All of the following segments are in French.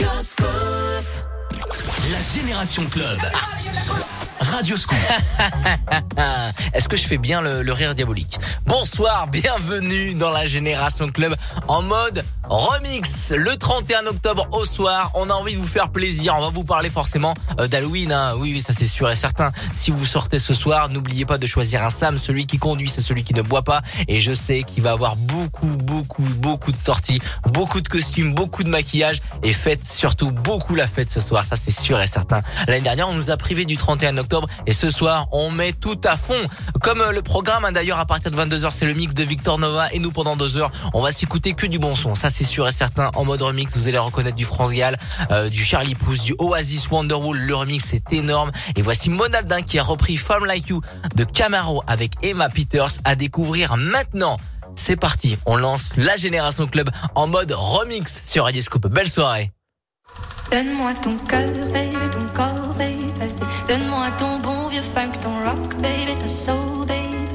La Génération Club. Radio Scoop. Est-ce que je fais bien le, le rire diabolique? Bonsoir, bienvenue dans la Génération Club en mode remix. Le 31 octobre au soir, on a envie de vous faire plaisir. On va vous parler forcément euh, d'Halloween. Hein. Oui, oui, ça c'est sûr et certain. Si vous sortez ce soir, n'oubliez pas de choisir un Sam. Celui qui conduit, c'est celui qui ne boit pas. Et je sais qu'il va avoir beaucoup, beaucoup, beaucoup de sorties, beaucoup de costumes, beaucoup de maquillage. Et faites surtout beaucoup la fête ce soir. Ça c'est sûr et certain. L'année dernière, on nous a privé du 31 octobre. Et ce soir, on met tout à fond. Comme euh, le programme, hein, d'ailleurs, à partir de 22h, c'est le mix de Victor Nova. Et nous, pendant deux heures, on va s'écouter que du bon son. Ça c'est sûr et certain. En mode remix, vous allez reconnaître du France Gall, euh, du Charlie Pouce, du Oasis Wonderwall. Le remix c'est énorme. Et voici Monaldin qui a repris Femme Like You de Camaro avec Emma Peters à découvrir maintenant. C'est parti, on lance la Génération Club en mode remix sur Radio Scoop. Belle soirée. Donne-moi ton cœur, baby, ton corps. Donne-moi ton bon vieux funk, ton rock, baby, ta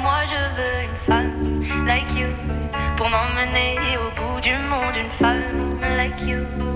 moi, je veux une femme like you. Pour m'emmener au bout du monde, une femme like you.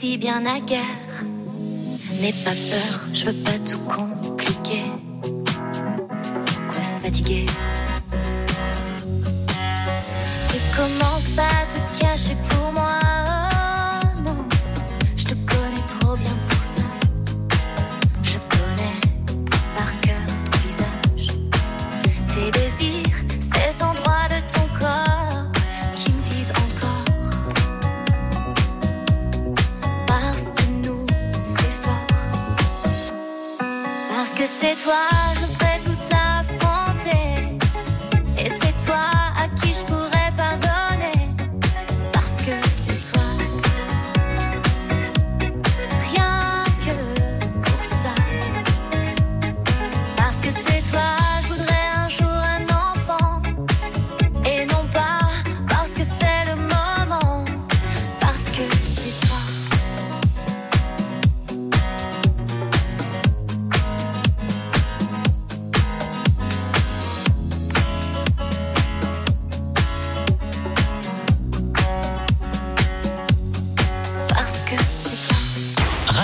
Si bien à.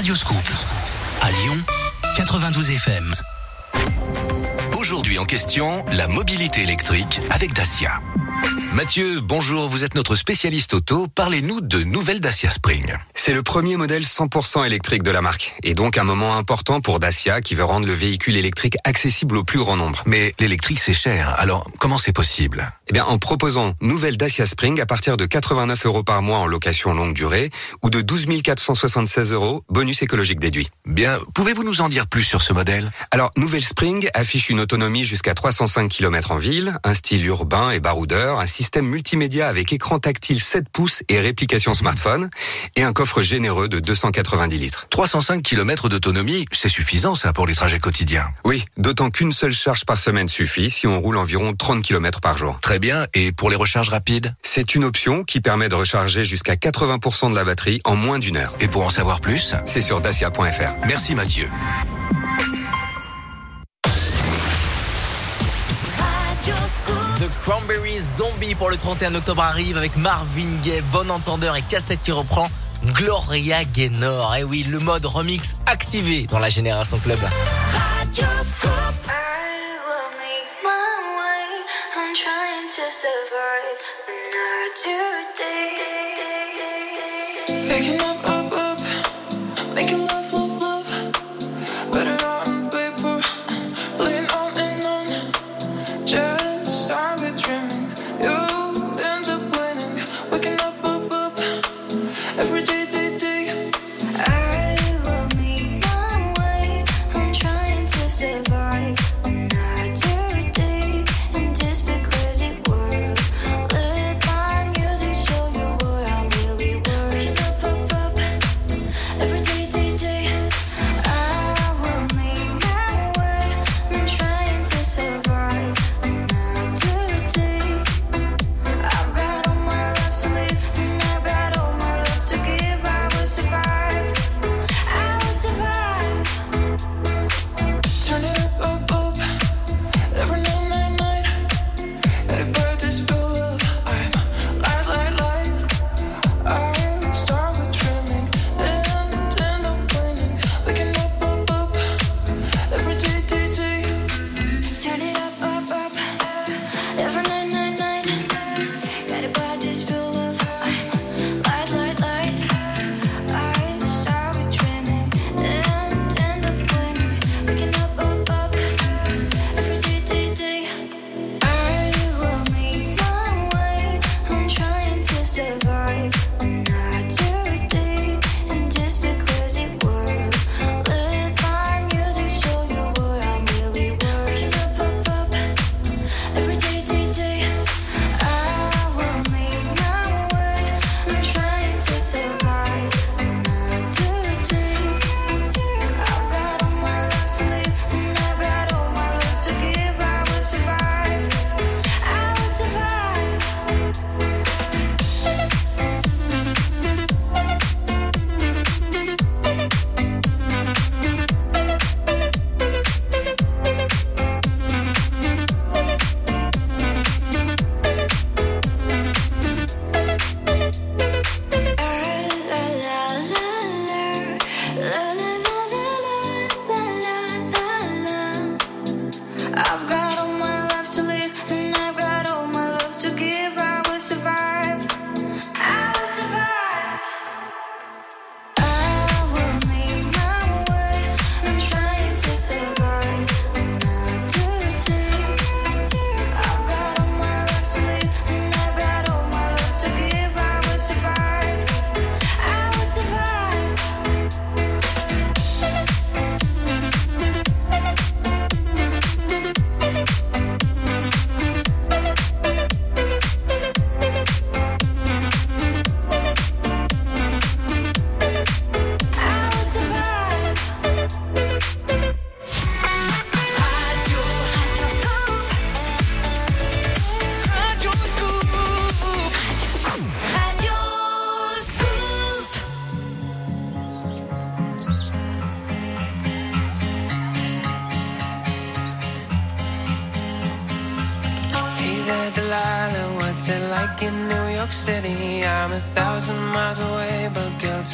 Radioscoop. À Lyon, 92 FM. Aujourd'hui en question, la mobilité électrique avec Dacia. Mathieu, bonjour, vous êtes notre spécialiste auto. Parlez-nous de nouvelles Dacia Spring. C'est le premier modèle 100% électrique de la marque et donc un moment important pour Dacia qui veut rendre le véhicule électrique accessible au plus grand nombre. Mais l'électrique c'est cher, alors comment c'est possible? Eh bien, en proposant nouvelle Dacia Spring à partir de 89 euros par mois en location longue durée ou de 12 476 euros bonus écologique déduit. Bien, pouvez-vous nous en dire plus sur ce modèle? Alors, nouvelle Spring affiche une autonomie jusqu'à 305 km en ville, un style urbain et baroudeur, un système multimédia avec écran tactile 7 pouces et réplication smartphone et un coffre généreux de 290 litres. 305 km d'autonomie, c'est suffisant ça pour les trajets quotidiens. Oui, d'autant qu'une seule charge par semaine suffit si on roule environ 30 km par jour. Très bien, et pour les recharges rapides? C'est une option qui permet de recharger jusqu'à 80% de la batterie en moins d'une heure. Et pour en savoir plus? C'est sur dacia.fr. Merci Mathieu. The Cranberry Zombie pour le 31 octobre arrive avec Marvin Gaye, Bon Entendeur et Cassette qui reprend Gloria Gaynor. Et oui, le mode remix activé dans la Génération Club.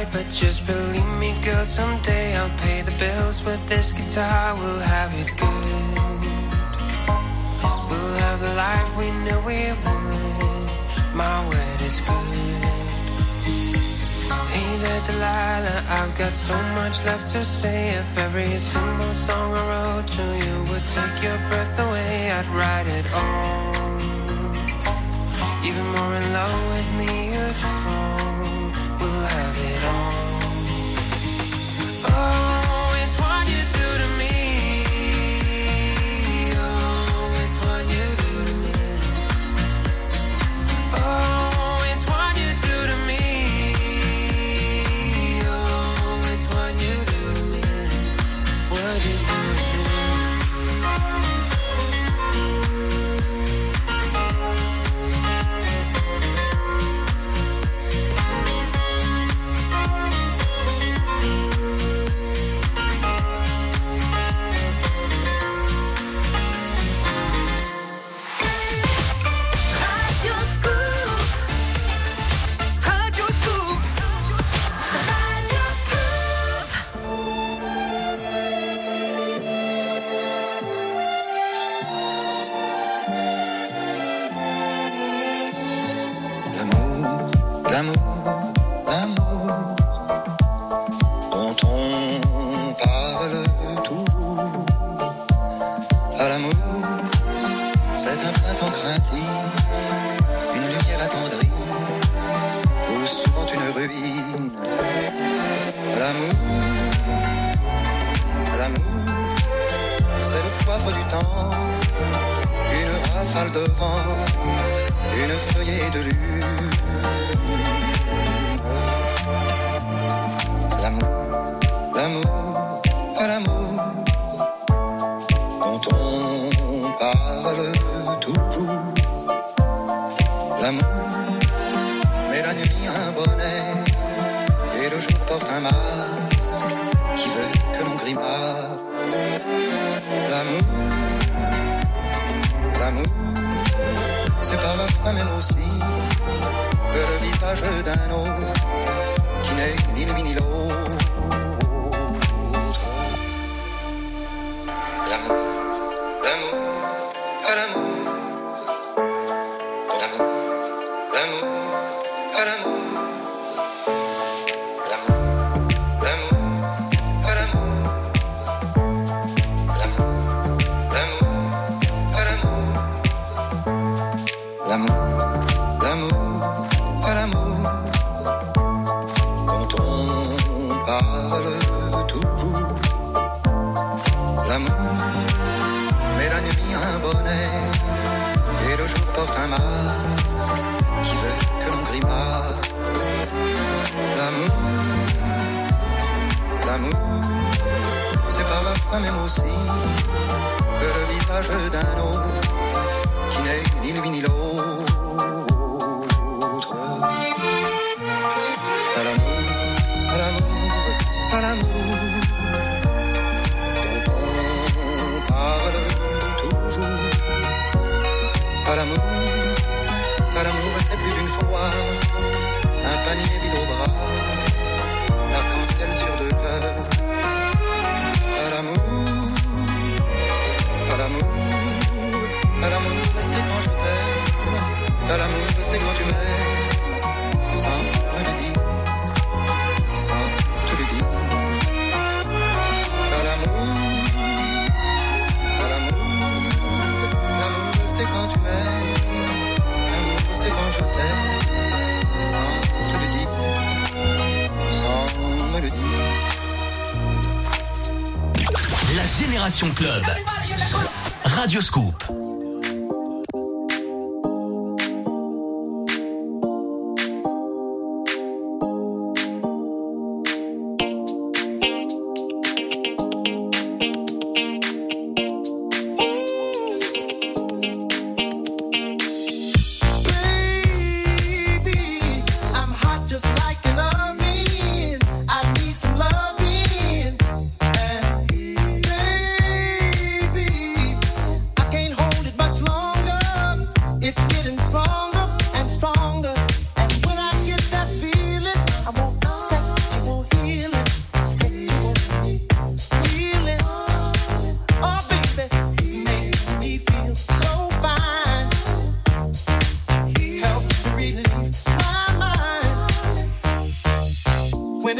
right, but just believe me, girl. Someday I'll pay the bills with this guitar. We'll have it good. We'll have the life we knew we would. My word is good. Hey there, Delilah. I've got so much left to say. If every single song I wrote to you would take your breath away, I'd write it all. Even more in love with me une feuillée de lune.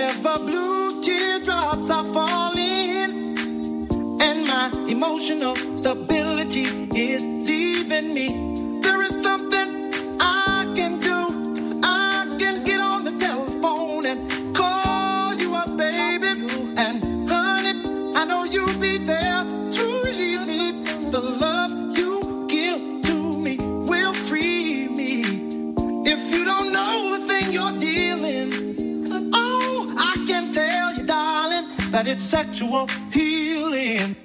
Whenever blue teardrops are falling, and my emotional stability is leaving me, there is something it's sexual healing.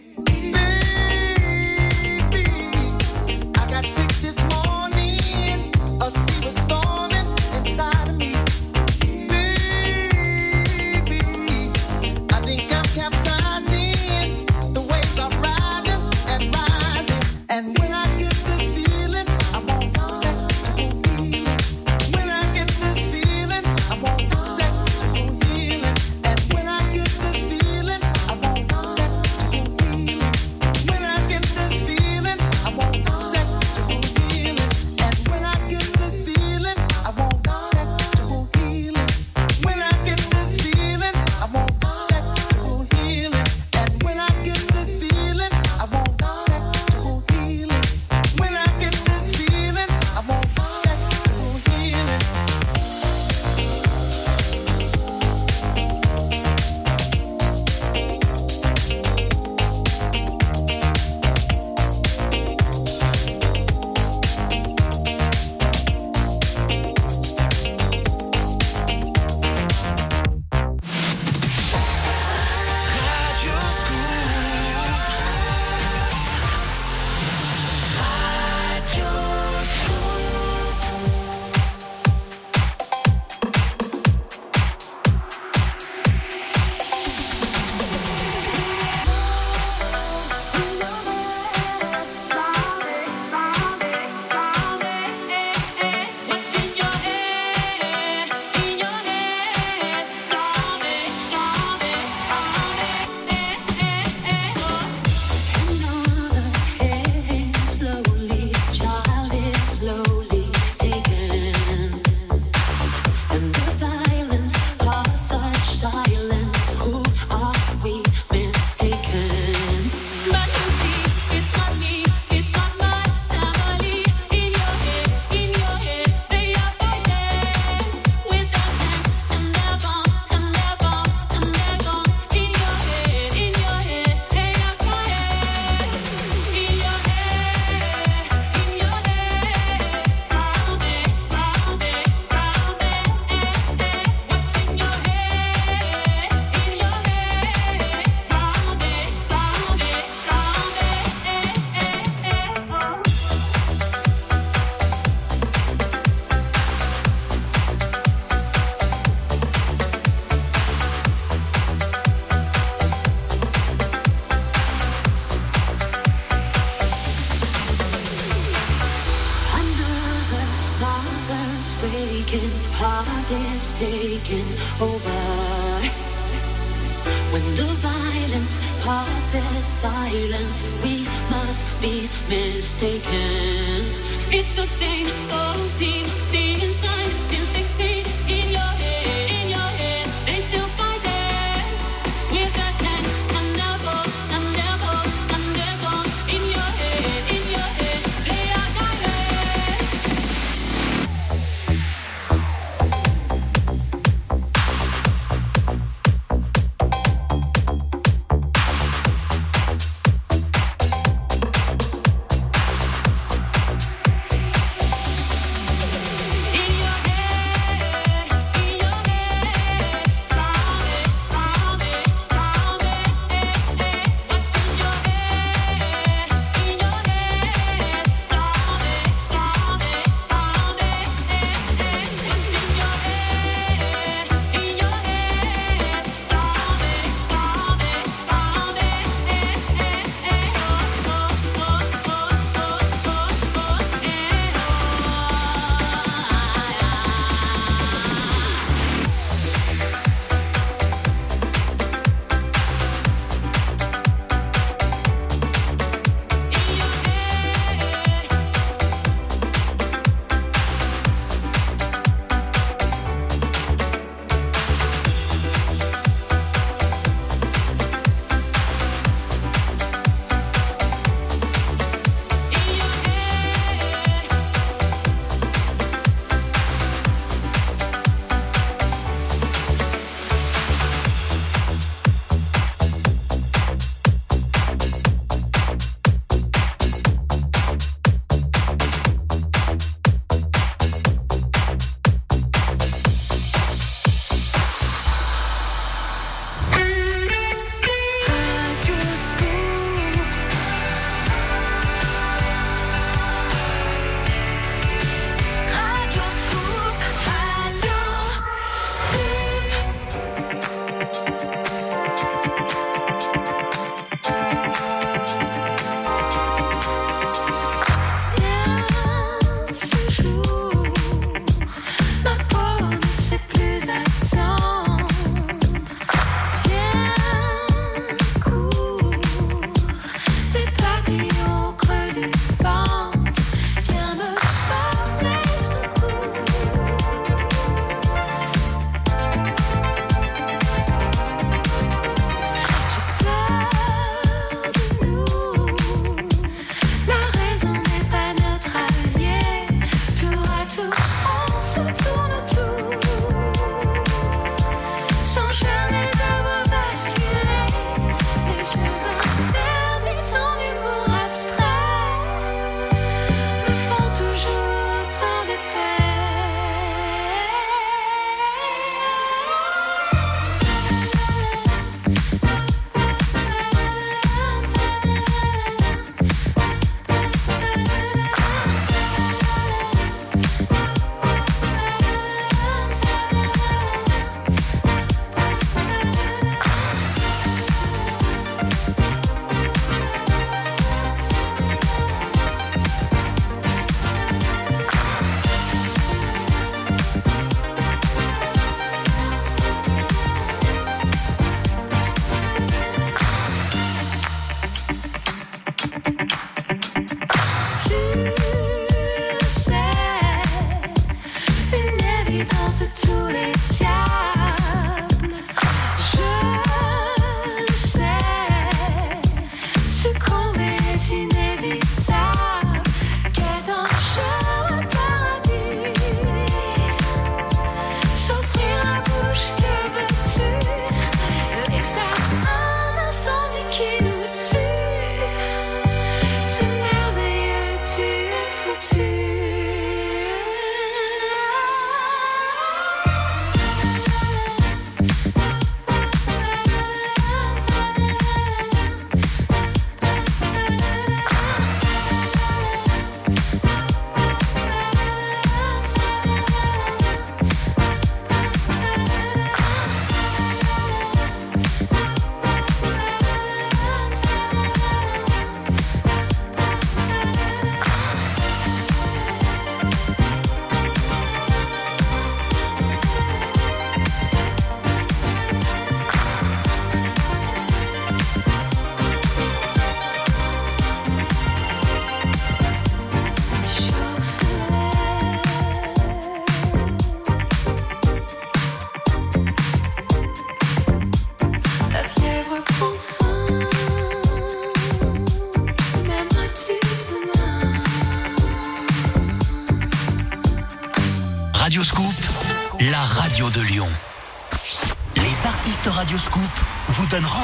taken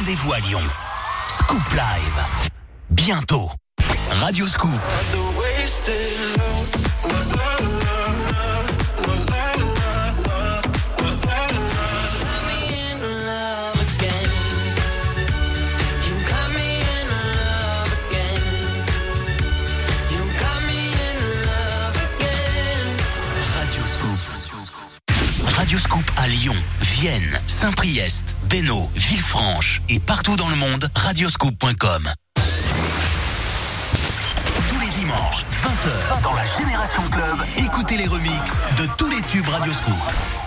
rendez-vous à Lyon. Scoop Live. Bientôt. Radio Scoop. dans le monde, radioscoop.com. Tous les dimanches, 20h, dans la Génération Club, écoutez les remixes de tous les tubes Radioscoop.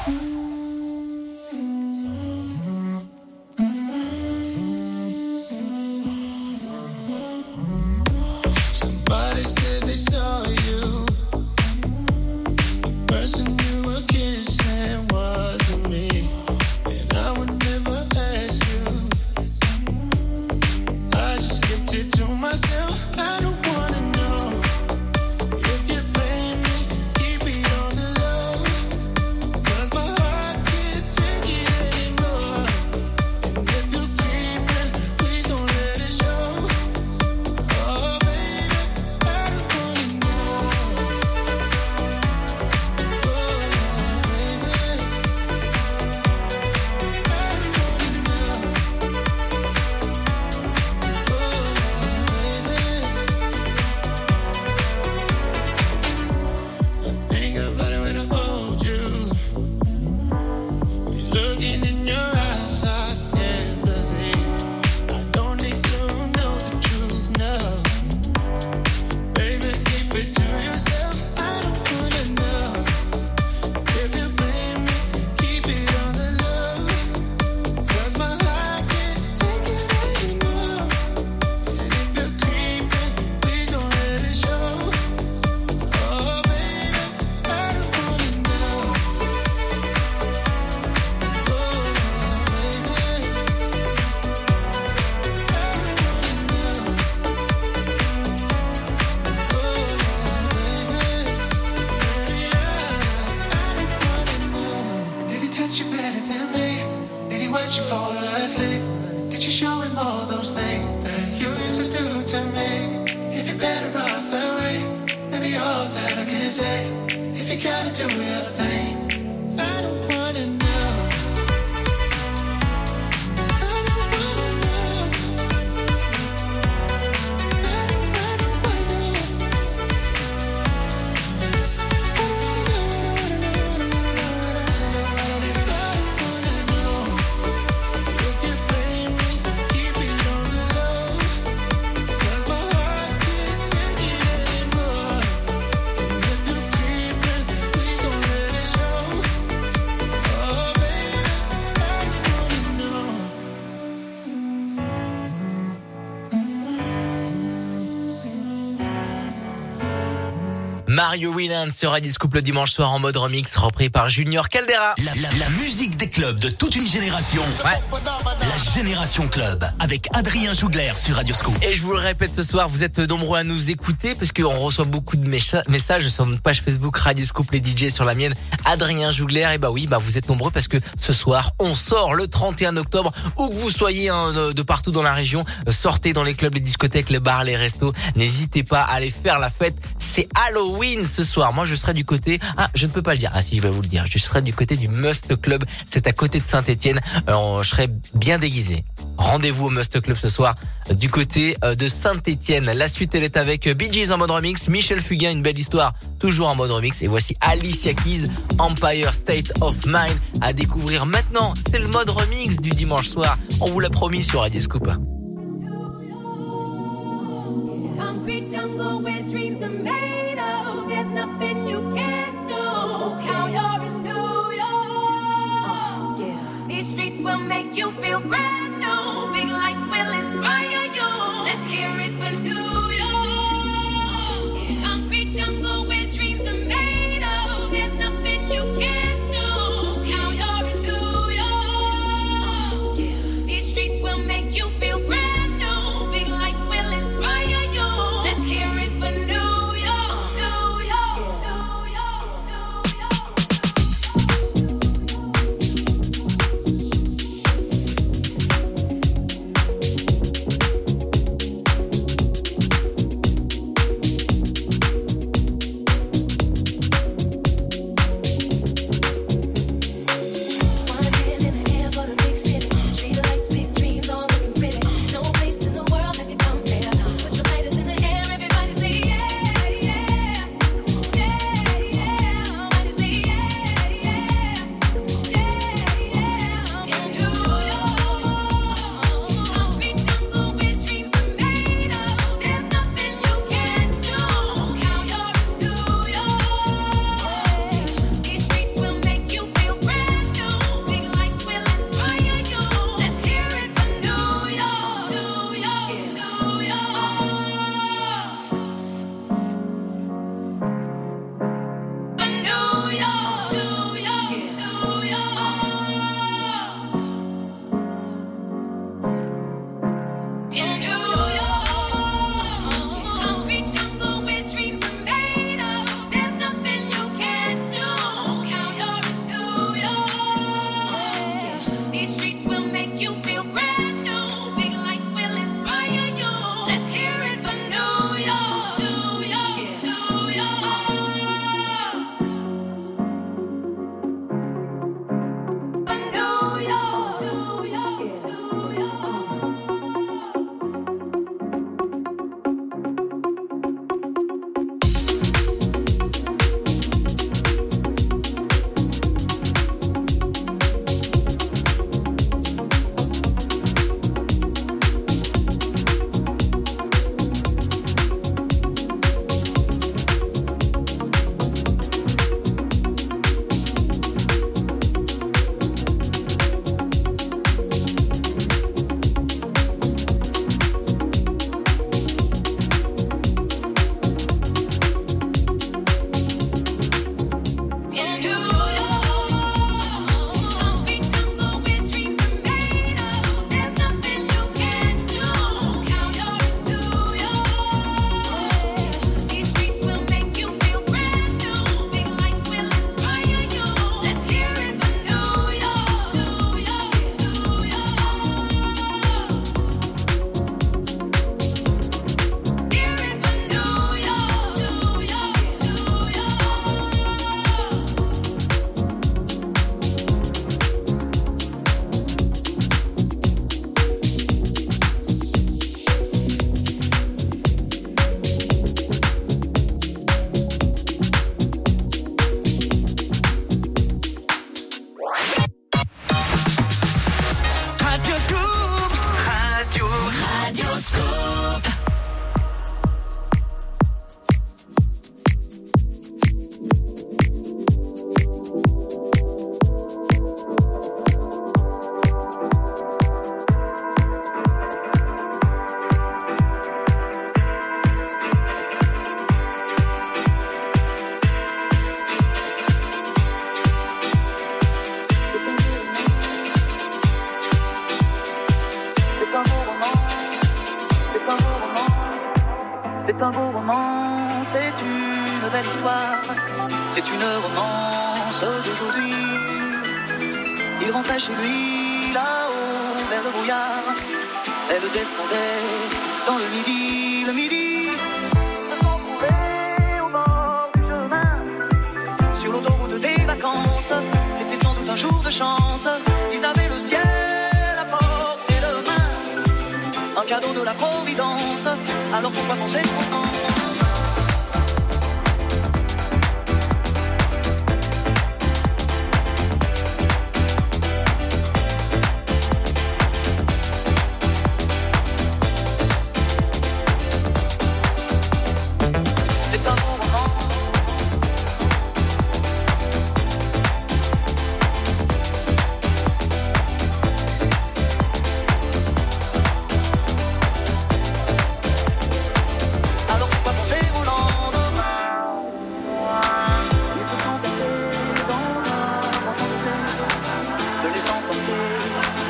Mario Winans sera Scoop le dimanche soir en mode remix, repris par Junior Caldera. La, la- la musique des clubs de toute une génération. La Génération Club avec Adrien Jougler sur Radio Scoop. Et je vous le répète ce soir, vous êtes nombreux à nous écouter parce qu'on reçoit beaucoup de messages sur notre page Facebook Radio Scoop les DJ sur la mienne Adrien Jougler. Et bah oui, bah vous êtes nombreux parce que ce soir on sort le 31 octobre où que vous soyez hein, de partout dans la région, sortez dans les clubs, les discothèques, les bars, les restos. N'hésitez pas à aller faire la fête. C'est Halloween ce soir. Moi je serai du côté ah je ne peux pas le dire. Ah si je vais vous le dire. Je serai du côté du Must Club. C'est à côté de Saint-Étienne. Alors je serai bien déguisé. Rendez-vous au Must Club ce soir euh, du côté euh, de Saint-Étienne. La suite, elle est avec euh, Bee Gees en mode remix, Michel Fugain, une belle histoire, toujours en mode remix. Et voici Alicia Keys, Empire State of Mind à découvrir maintenant. C'est le mode remix du dimanche soir. On vous l'a promis sur Radio Scoop. You feel brand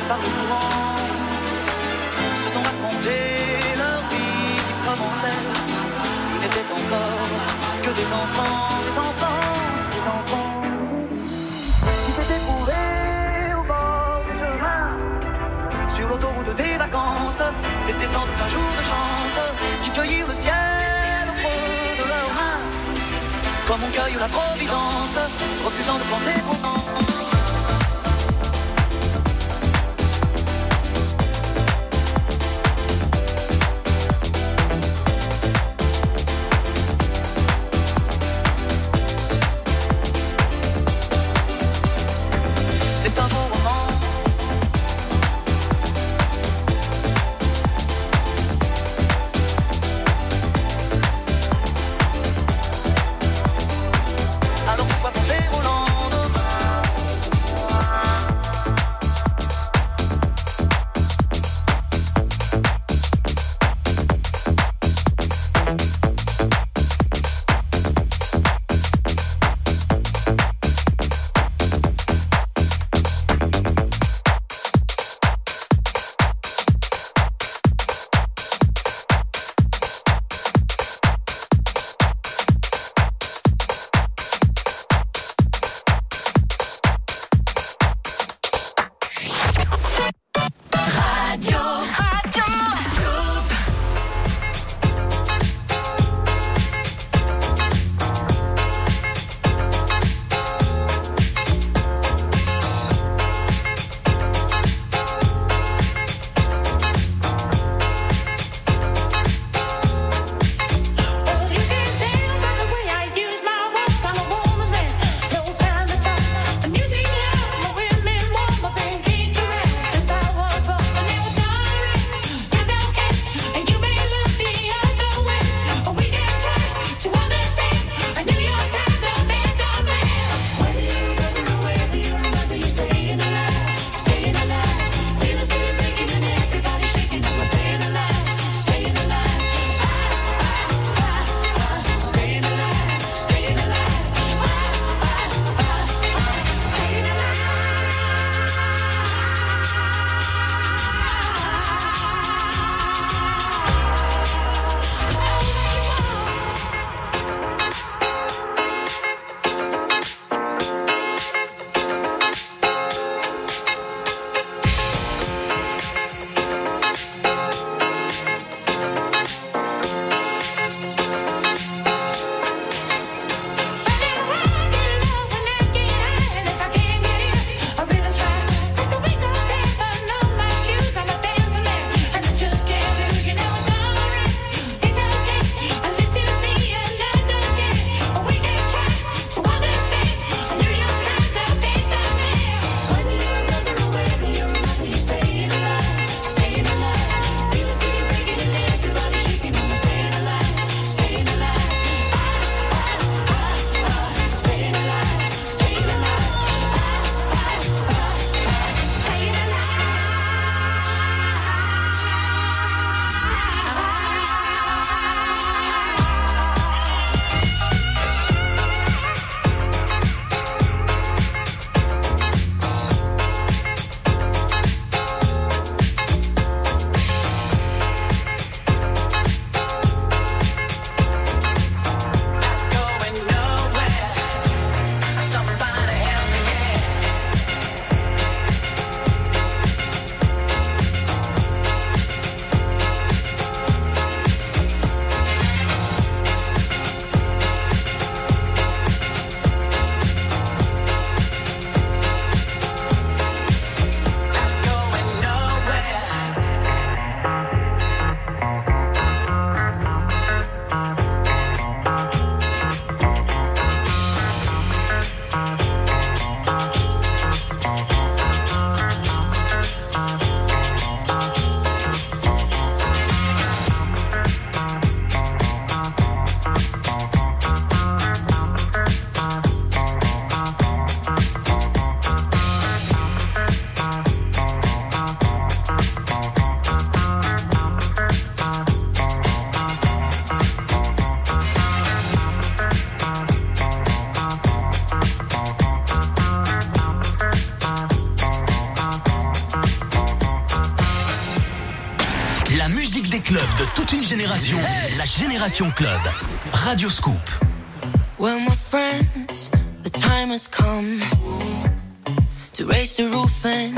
par le courant. Se sont racontés leur vie qui commençait. Ils n'étaient encore que des enfants, des enfants, des enfants. Qui s'étaient trouvés au bord du chemin, sur l'autoroute des vacances. C'était sans doute un jour de chance, qui cueillirent le ciel au creux de leurs mains. Comme on cueille la providence, refusant de penser pourtant. Génération Club, Radio Scoop. Well, my friends, the time has come to raise the roof and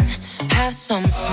have some fun.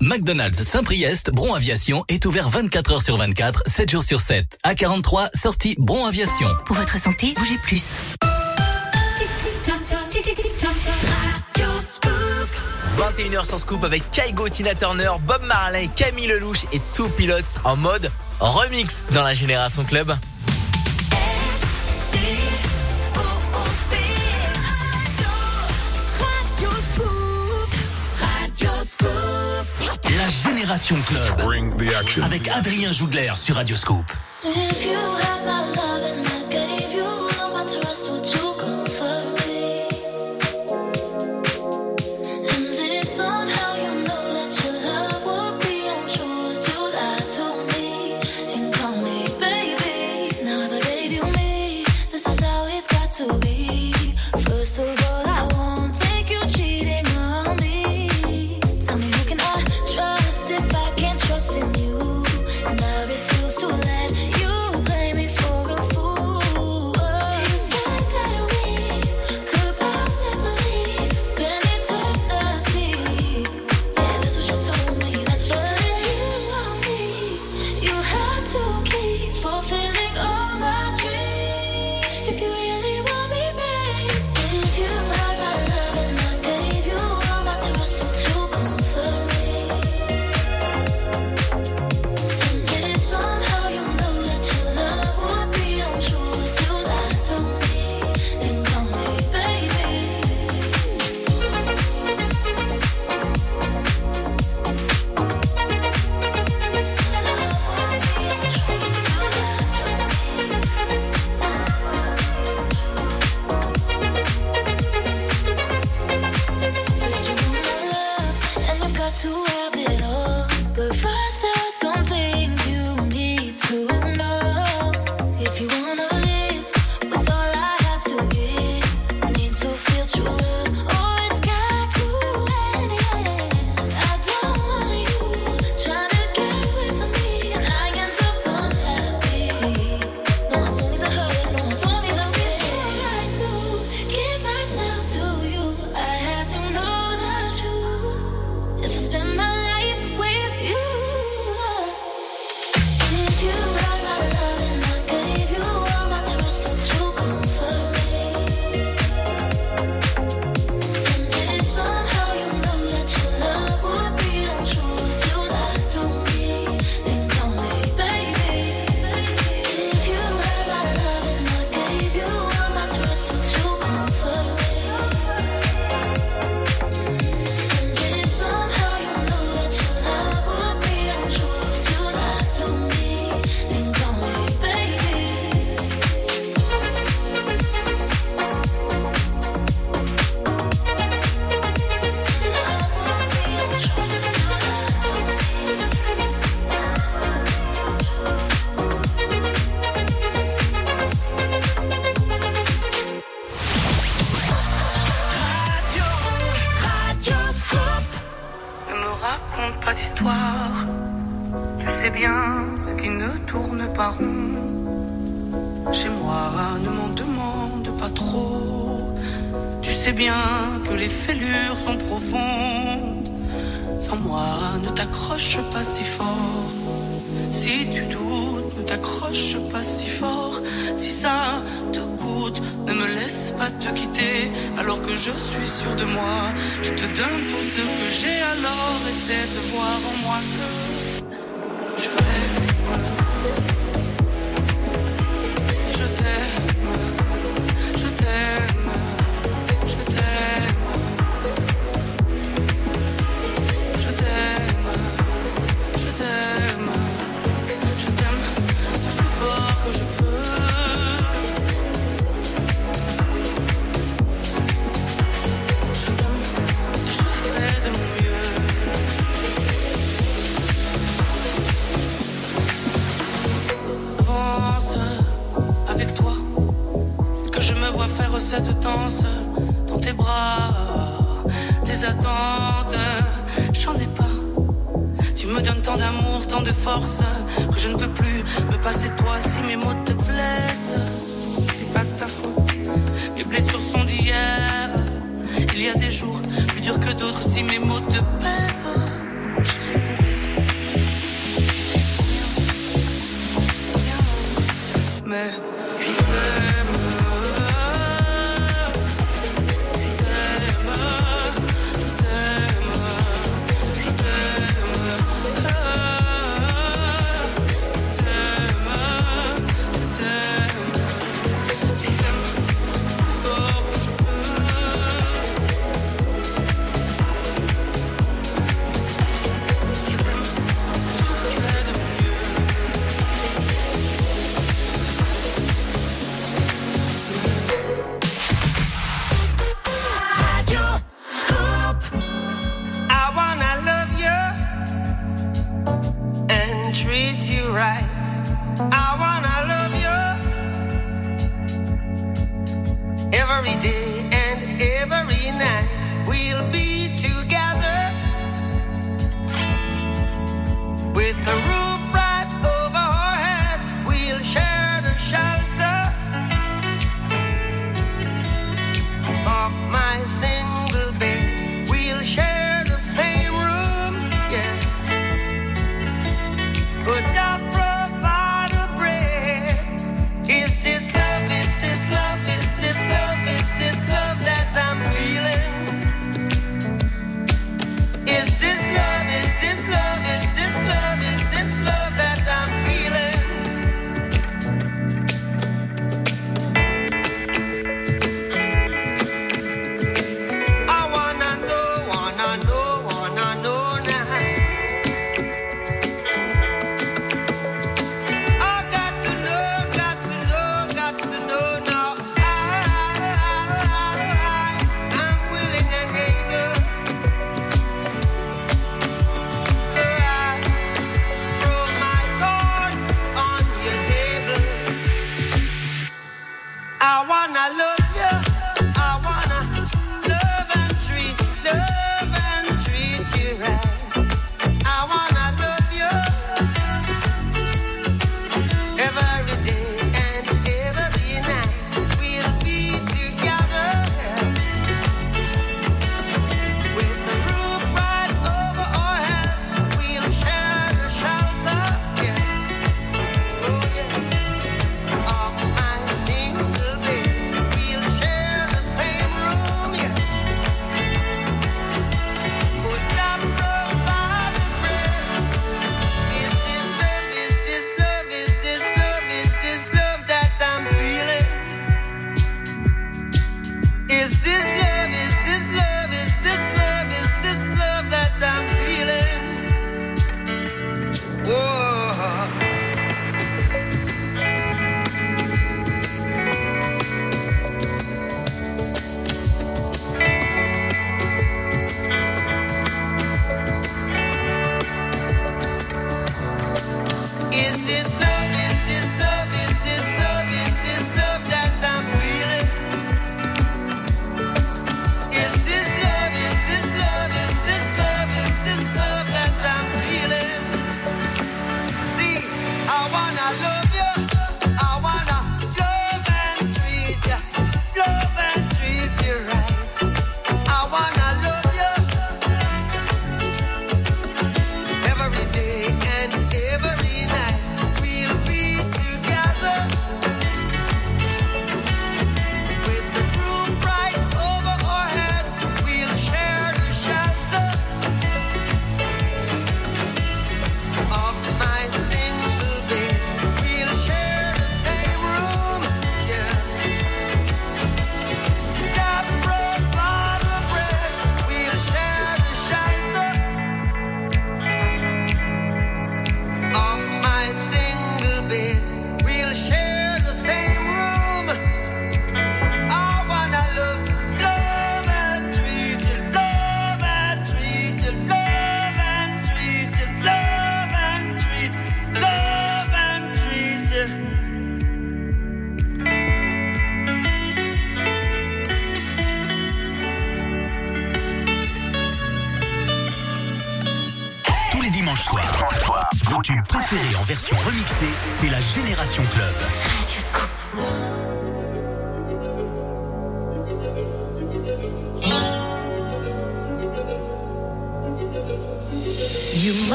McDonald's Saint-Priest, Bron Aviation est ouvert 24 h sur 24, 7 jours sur 7. A43, sortie Bron Aviation. Pour votre santé, bougez plus. 21h sans scoop avec Kaigo, Tina Turner, Bob Marley, Camille Lelouch et tout pilote en mode remix dans la Génération Club. Génération Club. Avec Adrien Jougler sur Radioscope.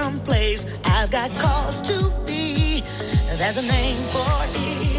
someplace. I've got calls to be. There's a name for it.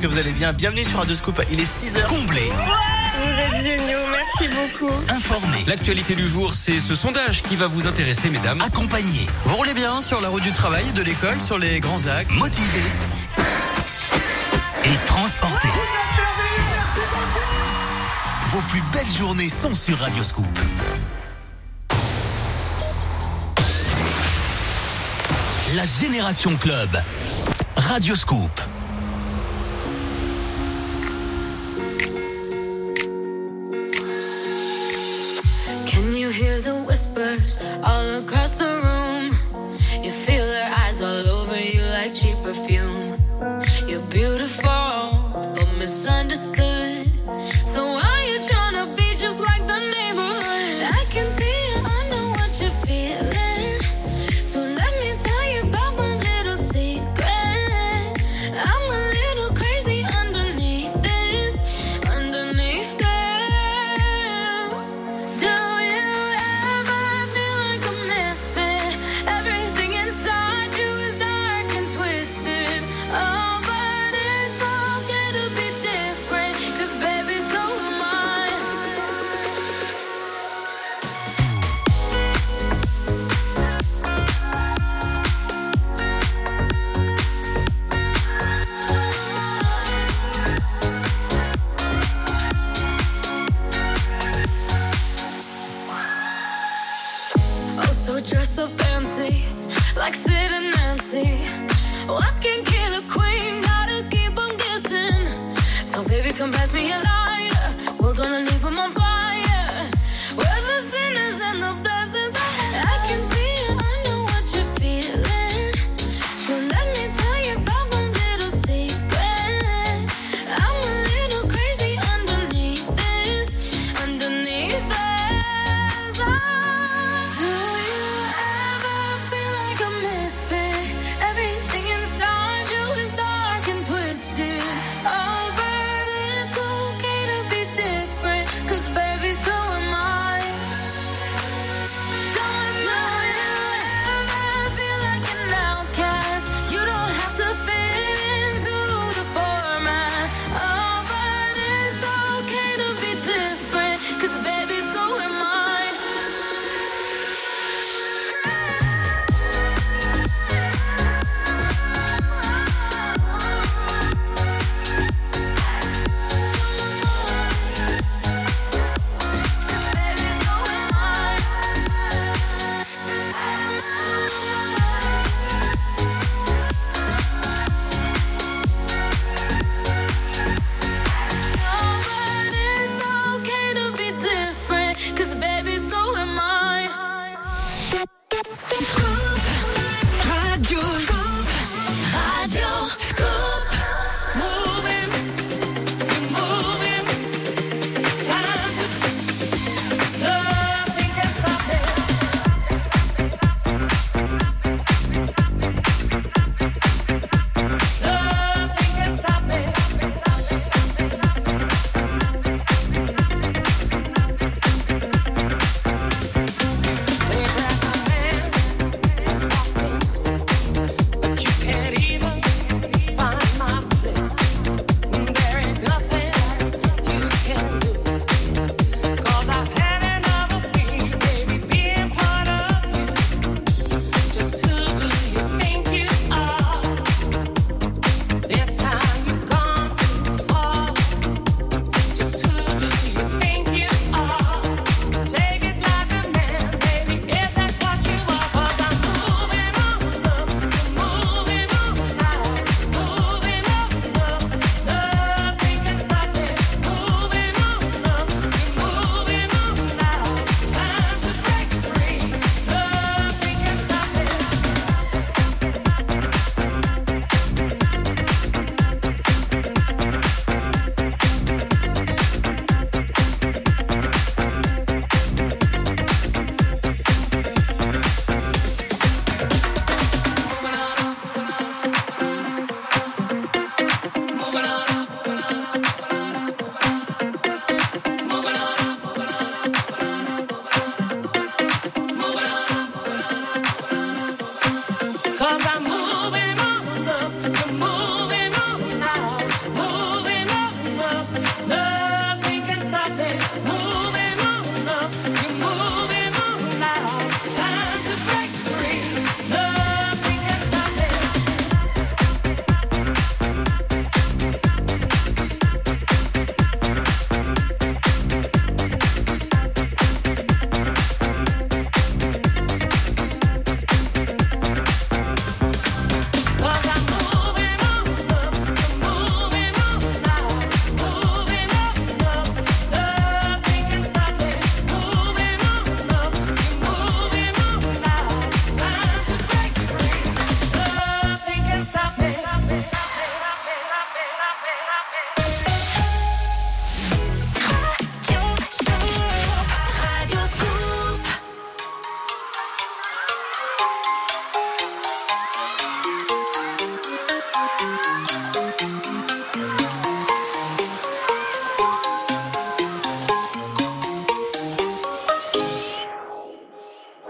que vous allez bien. Bienvenue sur Radio Scoop, il est 6h. Comblé Vous êtes géniaux, merci beaucoup. Informé. L'actualité du jour, c'est ce sondage qui va vous intéresser, mesdames. Accompagné. Vous roulez bien sur la route du travail, de l'école, sur les grands axes? Motivé. Et transporté. Vous êtes merci beaucoup. Vos plus belles journées sont sur Radio Scoop. La Génération Club. Radio Scoop.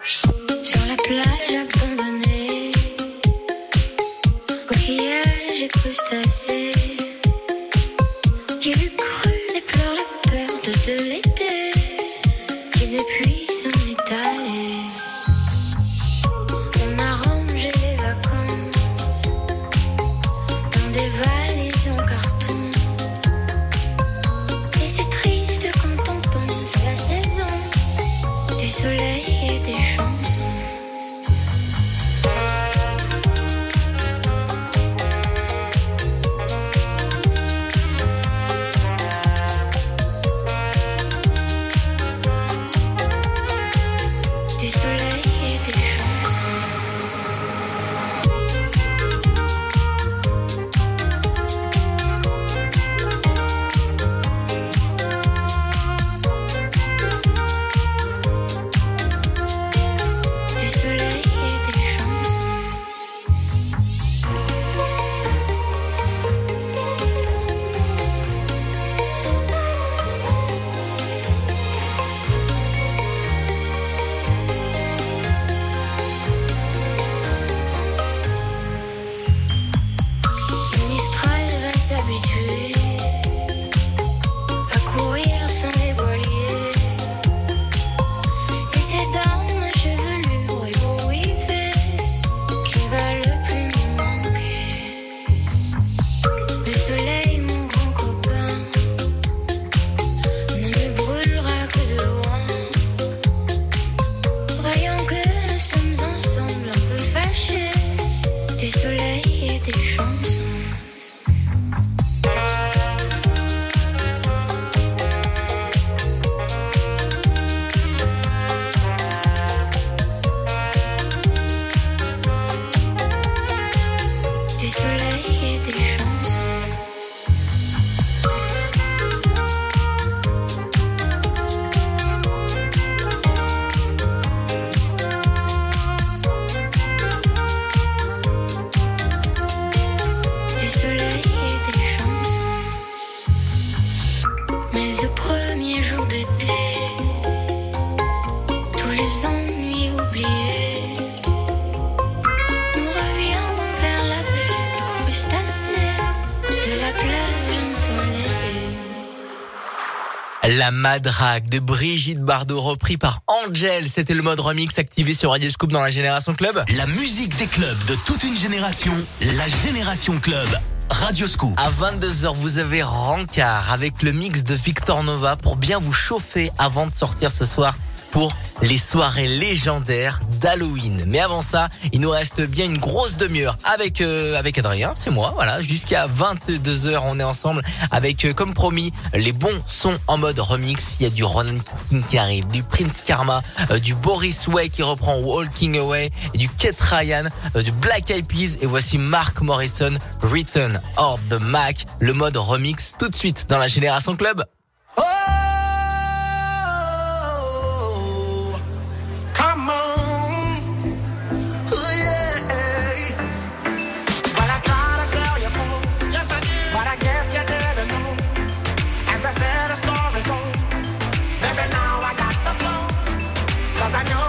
Sur la plage abandonnée, coquillage et crustacés. La Madrague de Brigitte Bardot repris par Angel. C'était le mode remix activé sur Radio Scoop dans la Génération Club. La musique des clubs de toute une génération, la Génération Club. Radio Scoop. À 22h, vous avez Rancard avec le mix de Victor Nova pour bien vous chauffer avant de sortir ce soir pour les soirées légendaires d'Halloween. Mais avant ça, il nous reste bien une grosse demi-heure avec euh, avec Adrien, c'est moi, voilà, jusqu'à 22h, on est ensemble avec euh, comme promis les bons sons en mode remix, il y a du Ronan King qui arrive, du Prince Karma, euh, du Boris Way qui reprend Walking Away, du Kate Ryan, euh, du Black Eyed Peas et voici Mark Morrison Return of the Mac, le mode remix tout de suite dans la Génération Club. Cause I knew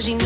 passage. Il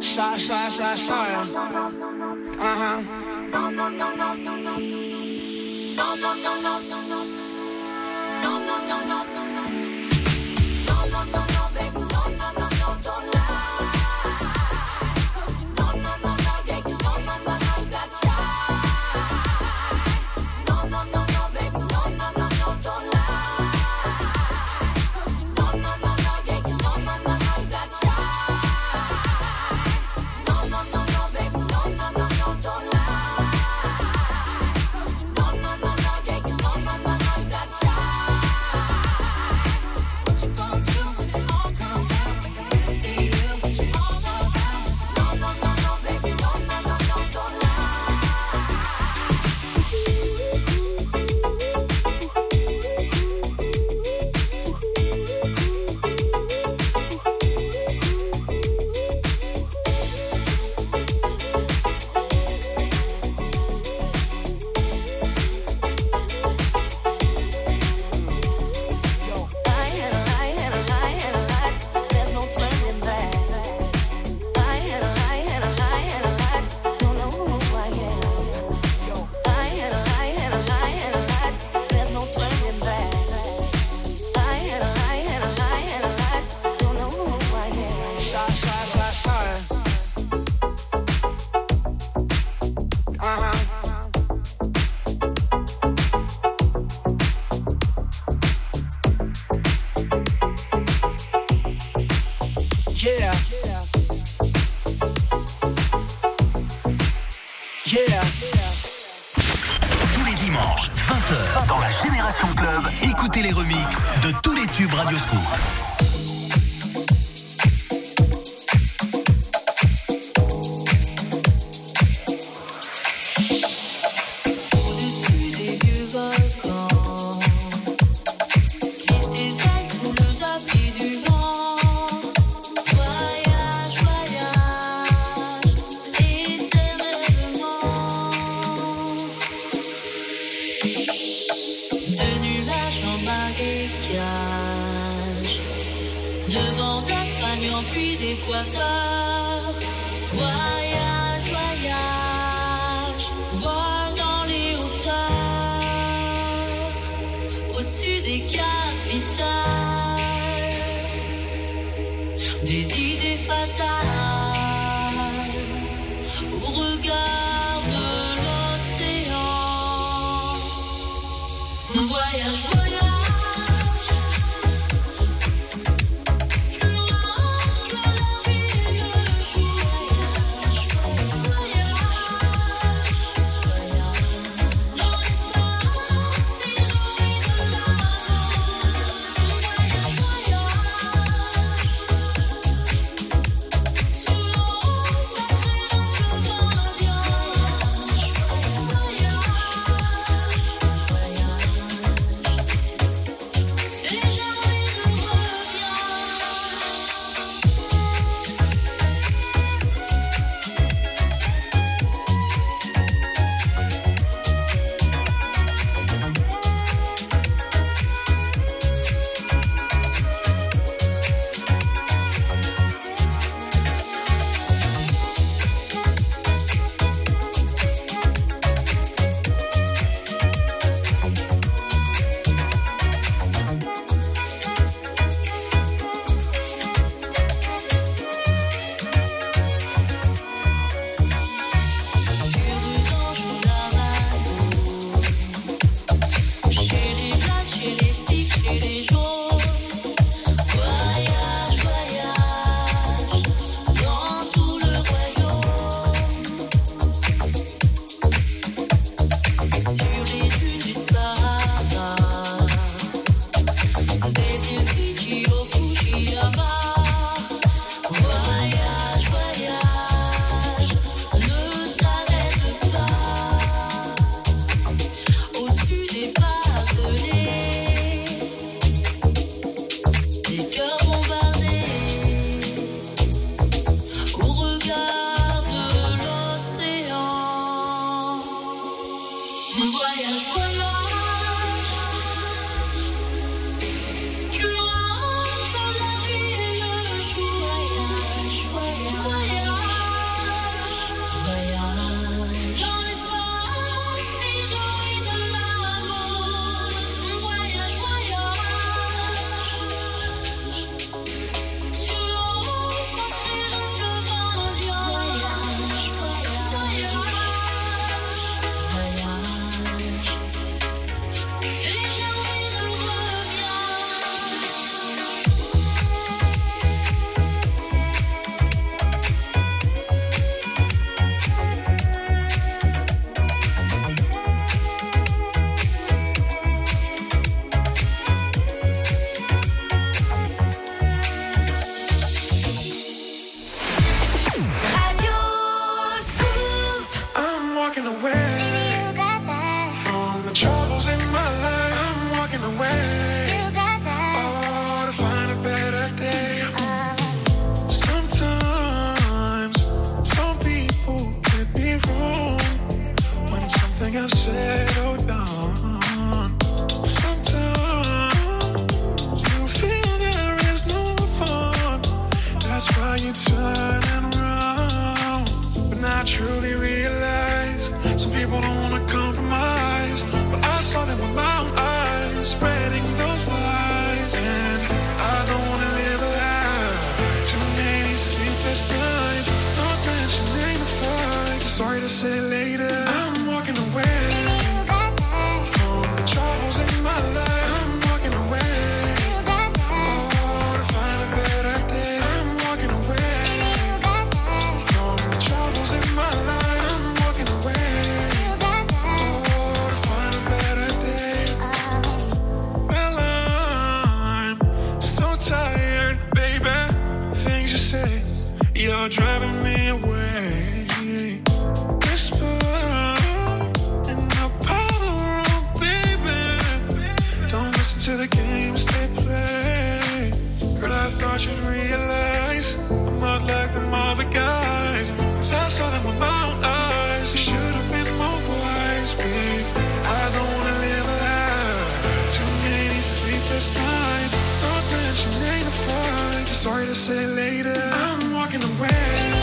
Sorry, sorry, sorry, sorry. Uh huh. No, no, no, no, no, no. No, no, no, no, no, no. No, no, no, no, no, no. Say later, I'm walking away.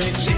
j'ai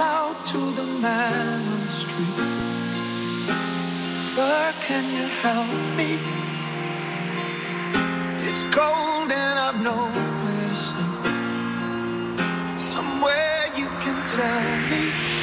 out to the man on the street Sir, can you help me? It's cold and I've nowhere to sleep Somewhere you can tell me.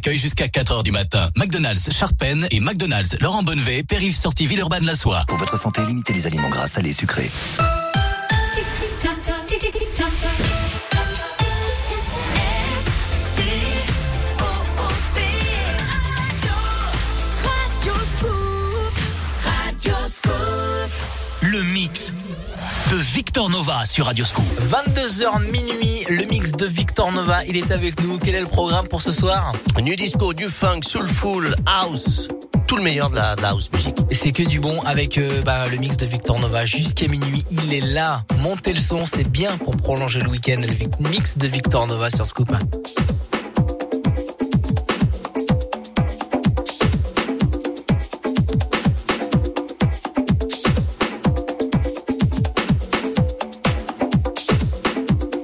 accueille jusqu'à 4h du matin. McDonald's Charpennes et McDonald's Laurent Bonnevet, Périph' sortie Villeurbanne-la-Soie. Pour votre santé, limitez les aliments gras, salés et sucrés. Victor Nova sur Radio Scoop. 22h minuit, le mix de Victor Nova, il est avec nous. Quel est le programme pour ce soir? New disco, du funk, soulful, house tout le meilleur de la, house music. C'est que du bon avec euh, bah, le mix de Victor Nova jusqu'à minuit. Il est là. Montez le son, c'est bien pour prolonger le week-end. Le mix de Victor Nova sur Scoop.